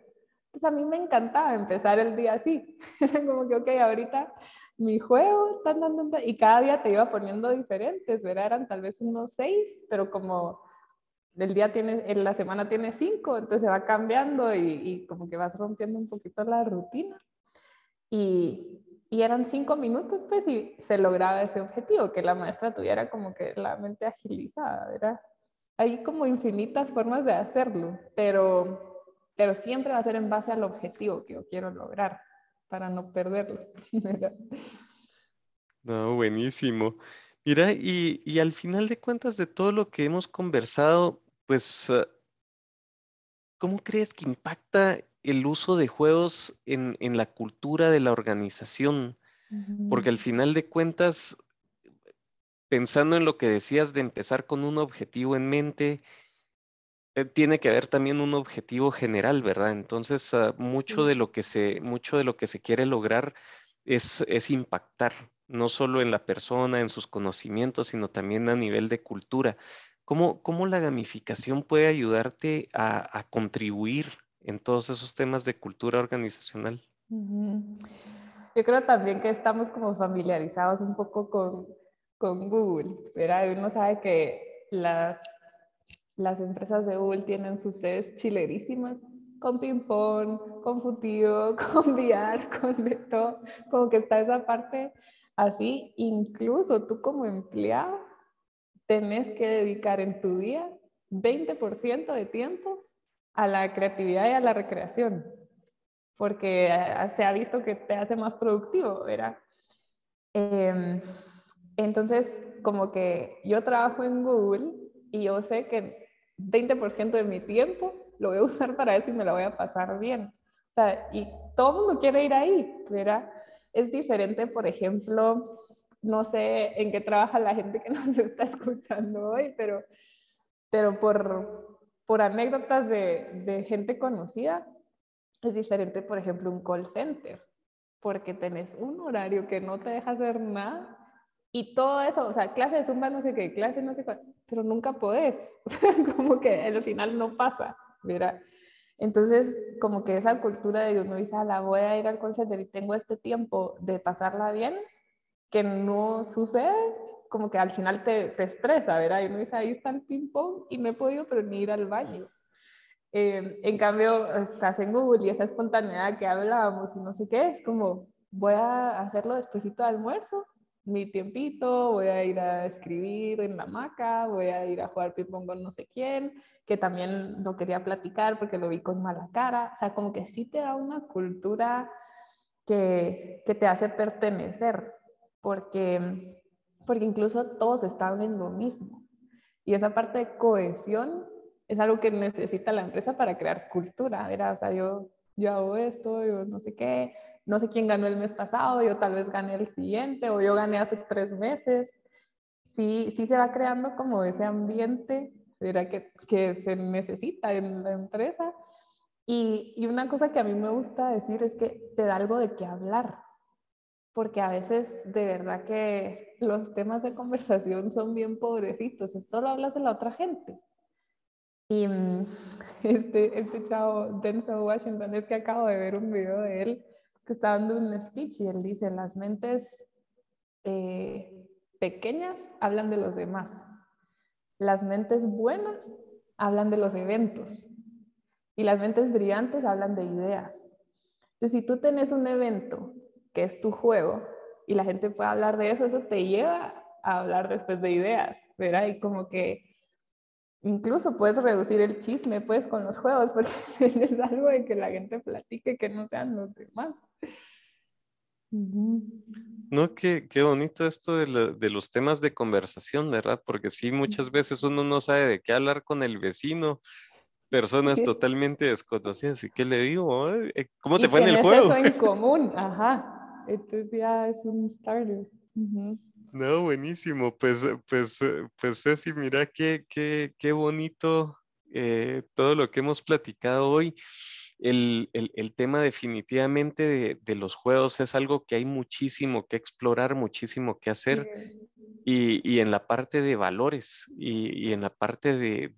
Speaker 2: Entonces a mí me encantaba empezar el día así. como que, ok, ahorita mi juego están dando... Y cada día te iba poniendo diferentes, ¿verdad? Eran tal vez unos seis, pero como el día tiene, en la semana tiene cinco, entonces va cambiando y, y como que vas rompiendo un poquito la rutina. Y, y eran cinco minutos, pues, y se lograba ese objetivo, que la maestra tuviera como que la mente agilizada, ¿verdad? Hay como infinitas formas de hacerlo, pero, pero siempre va a ser en base al objetivo que yo quiero lograr para no perderlo.
Speaker 1: no, buenísimo. Mira, y, y, al final de cuentas de todo lo que hemos conversado, pues, ah, ¿cómo crees que impacta el uso de juegos en, la cultura de la organización, porque al final de cuentas, pensando en lo que decías de empezar con un objetivo en mente, eh, tiene que haber también un objetivo general, ¿verdad? Entonces, ah, mucho, de lo que se, mucho de lo que se quiere lograr es, es impactar, no solo en la persona, en sus conocimientos, sino también a nivel de cultura. ¿Cómo, cómo la gamificación puede ayudarte a, a contribuir en todos esos temas de cultura organizacional.
Speaker 2: Yo creo también que estamos como familiarizados un poco con, con Google, ¿verdad? Uno sabe que las, las empresas de Google tienen sus sedes chilerísimas, con ping-pong, con futivo, con VR, con de todo, como que está esa parte así, incluso tú como empleado tenés que dedicar en tu día 20% de tiempo a la creatividad y a la recreación, porque eh, se ha visto que te hace más productivo, ¿verdad? Em, entonces, como que yo trabajo en Google y yo sé que 20% de mi tiempo lo voy a usar para eso y me lo voy a pasar bien. O sea, y todo el mundo quiere ir ahí, ¿verdad? Es diferente, por ejemplo, no sé en qué trabaja la gente que nos está escuchando hoy, pero, pero por, por anécdotas de, gente conocida, es diferente, por ejemplo, un call center, porque tenés un horario que no te deja hacer nada y todo eso, o sea, clase de zumba, no sé qué, clase no sé cuál, pero nunca podés, como que al final no pasa, ¿verdad? Entonces, como que esa cultura de uno dice, la voy a ir al call center y tengo este tiempo de pasarla bien, que no sucede, como que al final te, te estresa, ¿verdad? Y uno dice, ahí está el ping-pong y no he podido pero ni ir al baño. Eh, en cambio, estás en Google y esa espontaneidad que hablábamos y no sé qué, es como, voy a hacerlo despuesito de almuerzo, mi tiempito, voy a ir a escribir en la maca, voy a ir a jugar ping-pong con no sé quién, que también lo quería platicar porque lo vi con mala cara. O sea, como que sí te da una cultura que, que te hace pertenecer, porque porque incluso todos están en lo mismo. Y esa parte de cohesión es algo que necesita la empresa para crear cultura. O sea, yo, yo hago esto, yo no sé qué, no sé quién ganó el mes pasado, yo tal vez gané el siguiente o yo gané hace tres meses. Sí, sí se va creando como ese ambiente Que, que se necesita en la empresa. Y, y una cosa que a mí me gusta decir es que te da algo de qué hablar porque a veces de verdad que los temas de conversación son bien pobrecitos, solo hablas de la otra gente. Y mm, este, este chavo, Denzel Washington, es que acabo de ver un video de él que está dando un speech y él dice, las mentes eh, pequeñas hablan de los demás, las mentes buenas hablan de los eventos y las mentes brillantes hablan de ideas. Entonces, si tú tenés un evento que es tu juego, y la gente puede hablar de eso, eso te lleva a hablar después de ideas, ¿verdad? Y como que incluso puedes reducir el chisme, pues, con los juegos, porque es algo de que la gente platique que no sean los demás.
Speaker 1: No, qué, qué bonito esto de, de, los temas de conversación, ¿verdad? Porque sí, muchas veces uno no sabe de qué hablar con el vecino, personas totalmente desconocidas. ¿Y qué le digo? Eh, ¿Cómo te fue en el juego?
Speaker 2: Eso en común, ajá. Entonces ya es un starter.
Speaker 1: No, buenísimo. Pues, pues, pues Ceci, mira qué, qué, qué bonito eh, todo lo que hemos platicado hoy. El, el, el tema definitivamente de, de, los juegos es algo que hay muchísimo que explorar, muchísimo que hacer. Y, en la parte de valores y, en la parte de,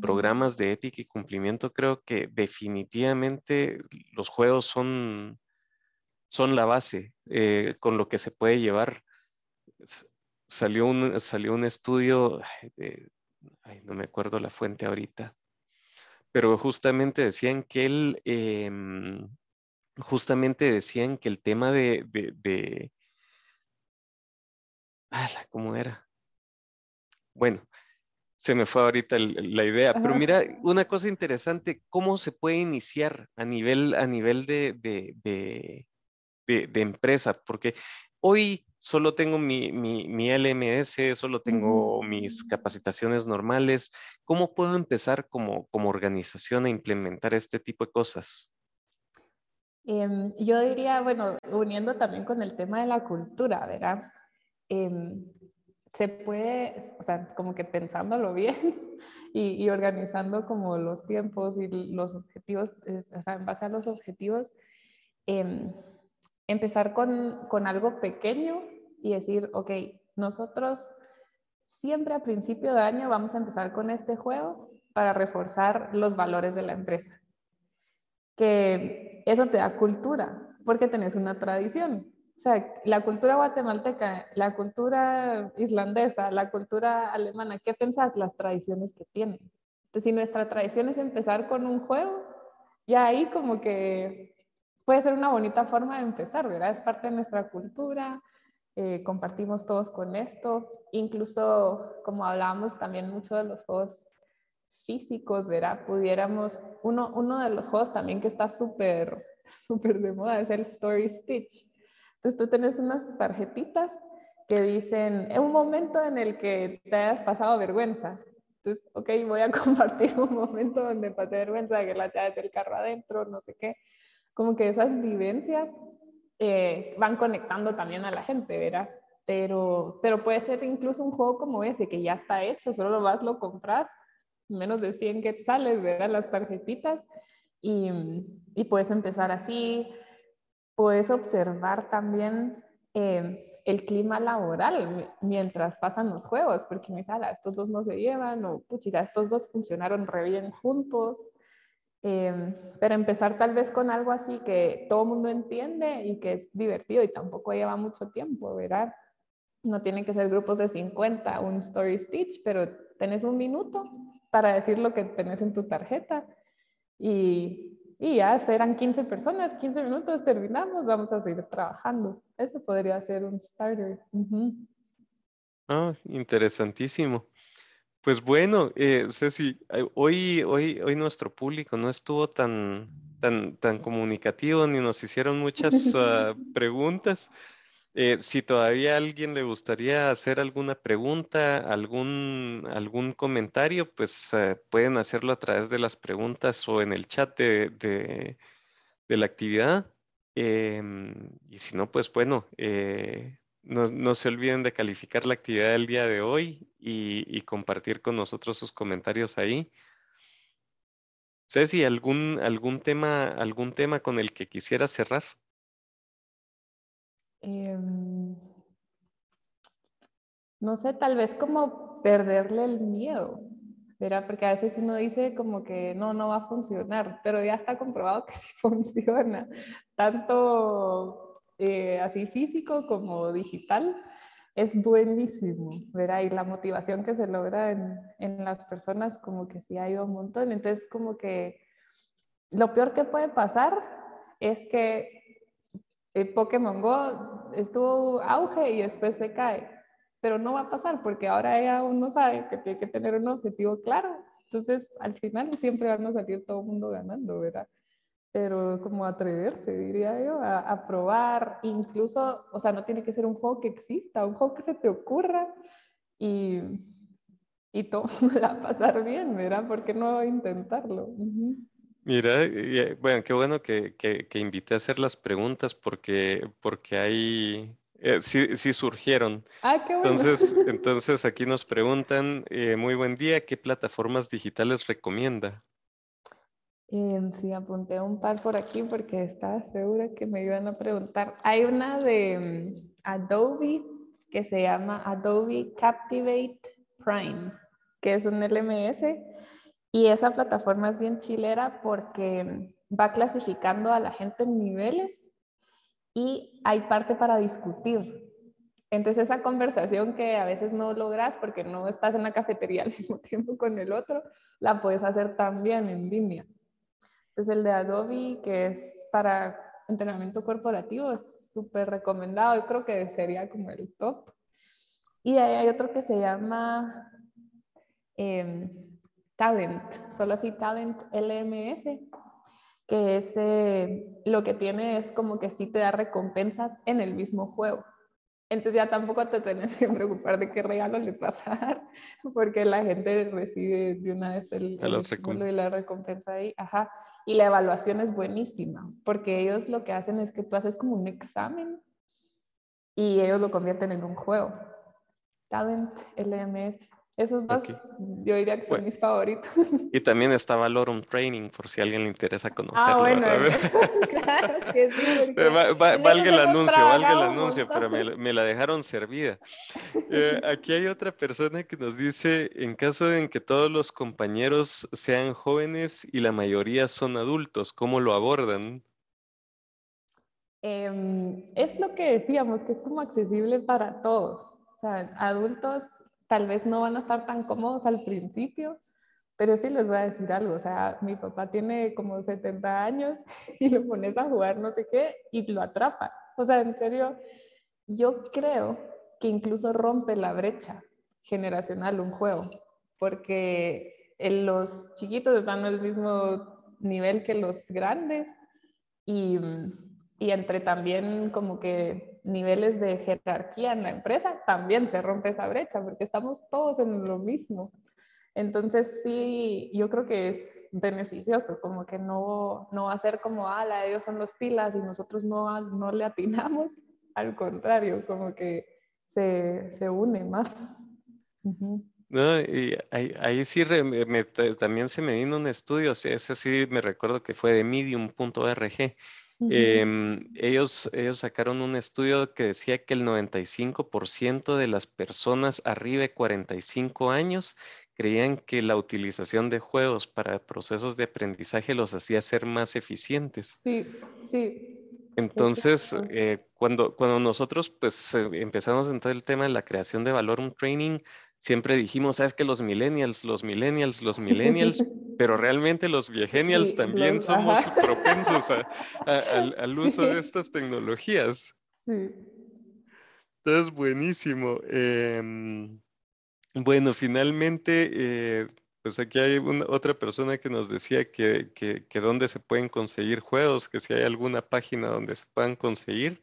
Speaker 1: programas de ética y cumplimiento, creo que definitivamente los juegos son, son la base eh, con lo que se puede llevar. Salió un, salió un estudio, no me acuerdo la fuente ahorita, pero justamente decían que él, em, justamente decían que el tema de, de, ¿cómo era? Bueno, se me fue ahorita la idea, pero mira, una cosa interesante, ¿cómo se puede iniciar a nivel, a nivel de, de, de empresa? Porque hoy solo tengo mi, mi, LMS, solo tengo mis capacitaciones normales. ¿Cómo puedo empezar como, como organización a implementar este tipo de cosas?
Speaker 2: Em, yo diría, bueno, uniendo también con el tema de la cultura, ¿verdad? Em, se puede, o sea, como que pensándolo bien y, y, organizando como los tiempos y los objetivos, o sea, en base a los objetivos, eh, empezar con, con algo pequeño y decir, ok, nosotros siempre a principio de año vamos a empezar con este juego para reforzar los valores de la empresa. Que eso te da cultura, porque tenés una tradición. O sea, la cultura guatemalteca, la cultura islandesa, la cultura alemana, ¿qué pensás? Las tradiciones que tienen. Entonces, si nuestra tradición es empezar con un juego, ya ahí como que puede ser una bonita forma de empezar, ¿verdad? Es parte de nuestra cultura, eh, compartimos todos con esto, incluso como hablábamos también mucho de los juegos físicos, ¿verdad? Pudiéramos, uno, uno de los juegos también que está súper, súper de moda es el Story Stitch. Entonces tú tienes unas tarjetitas que dicen, en un momento en el que te hayas pasado vergüenza. Entonces, ok, voy a compartir un momento donde pasé vergüenza, que la llave del carro adentro, no sé qué como que esas vivencias eh, van conectando también a la gente, ¿verdad? Pero, pero puede ser incluso un juego como ese, que ya está hecho, solo lo vas, lo compras, menos de 100 quetzales, ¿verdad? Las tarjetitas, y, y puedes empezar así. Puedes observar también eh, el clima laboral mientras pasan los juegos, porque me sala, estos dos no se llevan, o puchica, estos dos funcionaron re bien juntos. Em, pero empezar tal vez con algo así que todo el mundo entiende y que es divertido y tampoco lleva mucho tiempo, ¿verdad? No tienen que ser grupos de 50, un story stitch, pero tenés un minuto para decir lo que tenés en tu tarjeta y, y ya serán 15 personas, 15 minutos, terminamos, vamos a seguir trabajando. Eso podría ser un starter.
Speaker 1: Ah, interesantísimo. Pues bueno, eh, Ceci, eh, hoy, hoy, hoy nuestro público no estuvo tan, tan, tan comunicativo ni nos hicieron muchas ah, preguntas. Eh, si todavía a alguien le gustaría hacer alguna pregunta, algún, algún comentario, pues pueden hacerlo a través de las preguntas o en el chat de, de, la actividad. Em, y si no, pues bueno, no, se olviden de calificar la actividad del día de hoy y, compartir con nosotros sus comentarios ahí. Ceci, ¿algún, algún, tema, ¿algún tema con el que quisiera cerrar?
Speaker 2: Em, no sé, tal vez como perderle el miedo, ¿verdad? Porque a veces uno dice como que no, no va a funcionar, pero ya está comprobado que sí funciona. Tanto eh, así físico como digital, es buenísimo, ¿verdad? Y la motivación que se logra en, en, las personas como que sí ha ido un montón. Entonces, como que lo peor que puede pasar es que el Pokémon Go estuvo auge y después se cae, pero no va a pasar porque ahora ya uno sabe que tiene que tener un objetivo claro. Entonces, al final siempre van a salir todo el mundo ganando, ¿verdad? Pero como atreverse, diría yo, a, probar, incluso, o sea, no tiene que ser un juego que exista, un juego que se te ocurra y, y todo va a pasar bien, ¿verdad? ¿Por qué no intentarlo?
Speaker 1: Mira, bueno, qué bueno que, que, que, invité a hacer las preguntas porque, porque hay, eh, sí, sí, surgieron.
Speaker 2: Ah, qué
Speaker 1: bueno. Entonces, entonces aquí nos preguntan, eh, muy buen día, ¿qué plataformas digitales recomienda?
Speaker 2: Em, sí, apunté un par por aquí porque estaba segura que me iban a preguntar. Hay una de mm, Adobe que se llama Adobe Captivate Prime, que es un LMS. Y esa plataforma es bien chilera porque va clasificando a la gente en niveles y hay parte para discutir. Entonces esa conversación que a veces no logras porque no estás en la cafetería al mismo tiempo con el otro, la puedes hacer también en línea. Entonces el de Adobe, que es para entrenamiento corporativo, es súper recomendado. Yo creo que sería como el top. Y ahí hay otro que se llama em, Talent, solo así Talent LMS, que es, eh, lo que tiene es como que sí te da recompensas en el mismo juego. Entonces ya tampoco te tienes que preocupar de qué regalo les vas a dar, porque la gente recibe de una vez el, el y la recompensa ahí. Ajá. Y la evaluación es buenísima, porque ellos lo que hacen es que tú haces como un examen y ellos lo convierten en un juego. Talent LMS. Esos dos, yo diría que son mis favoritos.
Speaker 1: Y también está Valorum Training, por si a alguien le interesa ah, conocerlo. Ah,
Speaker 2: bueno, claro que sí.
Speaker 1: valga el anuncio, valga el anuncio, pero me, la dejaron servida. Eh, aquí hay otra persona que nos dice, en caso en que todos los compañeros sean jóvenes y la mayoría son adultos, ¿cómo lo abordan?
Speaker 2: Em, es lo que decíamos, que es como accesible para todos. O sea, adultos tal vez no van a estar tan cómodos al principio, pero sí les voy a decir algo, o sea, mi papá tiene como 70 años y lo pones a jugar no sé qué y lo atrapa. O sea, en serio, yo creo que incluso rompe la brecha generacional un juego, porque los chiquitos están al mismo nivel que los grandes y, y entre también como que niveles de jerarquía en la empresa, también se rompe esa brecha porque estamos todos en lo mismo. Entonces sí, yo creo que es beneficioso, como que no, no ser como, ah, la ellos son los pilas y nosotros no, no le atinamos, al contrario, como que se, se une más.
Speaker 1: No, y ahí, sí también se me vino un estudio, ese sí me recuerdo que fue de medium.org, Em, ellos, ellos sacaron un estudio que decía que el 95% de las personas arriba de 45 años creían que la utilización de juegos para procesos de aprendizaje los hacía ser más eficientes.
Speaker 2: Sí, sí.
Speaker 1: Entonces, eh, cuando, cuando nosotros pues eh, empezamos en todo el tema de la creación de valor, un training, siempre dijimos, sabes que los millennials, los millennials, los millennials, pero realmente los viegenials también somos propensos al, uso de estas tecnologías. Sí. Entonces, buenísimo. Em, bueno, finalmente, eh, pues aquí hay otra persona que nos decía que, que, que dónde se pueden conseguir juegos, que si hay alguna página donde se puedan conseguir.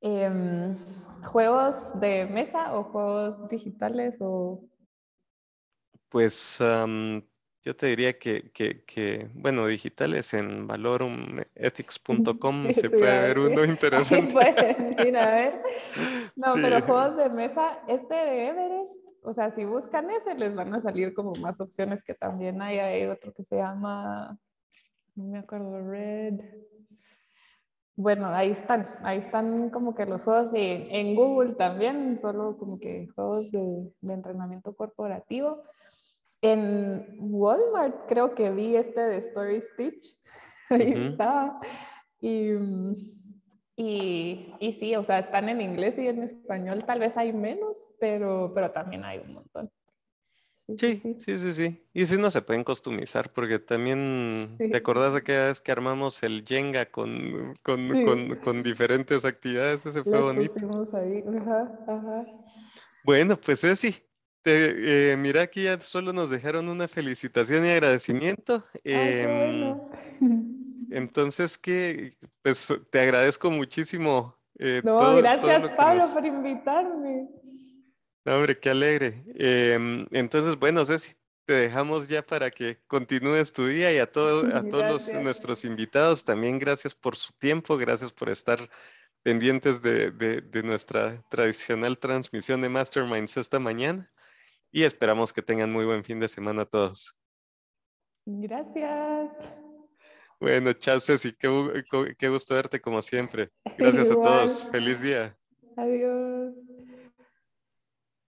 Speaker 2: Em, ¿Juegos de mesa o juegos digitales o...?
Speaker 1: Pues yo te diría que, que, que, bueno, digitales en valorumethics.com se puede ver uno interesante.
Speaker 2: Pueden a ver. No, pero juegos de mesa, este de Everest, o sea, si buscan ese, les van a salir como más opciones que también hay. Hay otro que se llama, no me acuerdo, Red bueno, ahí están, ahí están como que los juegos en Google también, solo como que juegos de, entrenamiento corporativo. En Walmart creo que vi este de Story Stitch, ahí está. Y, y, y, sí, o sea, están en inglés y en español, tal vez hay menos, pero, pero también hay un montón.
Speaker 1: Sí, sí, sí, sí. Y sí no se pueden customizar porque también, ¿te acordás de aquella vez que armamos el Jenga con, con, diferentes actividades? Ese fue bonito.
Speaker 2: Ahí. Ajá, ajá.
Speaker 1: Bueno, pues sí. Eh, mira, aquí ya solo nos dejaron una felicitación y agradecimiento. Em, entonces, que pues te agradezco muchísimo.
Speaker 2: Eh, no, gracias Pablo por invitarme
Speaker 1: hombre, qué alegre. Em, entonces, bueno, Ceci, te dejamos ya para que continúes tu día y a, todo, a todos nuestros invitados también gracias por su tiempo, gracias por estar pendientes de, de, nuestra tradicional transmisión de Masterminds esta mañana y esperamos que tengan muy buen fin de semana todos.
Speaker 2: Gracias.
Speaker 1: Bueno, chao Ceci, qué, qué gusto verte como siempre. Gracias a todos. Feliz día.
Speaker 2: Adiós.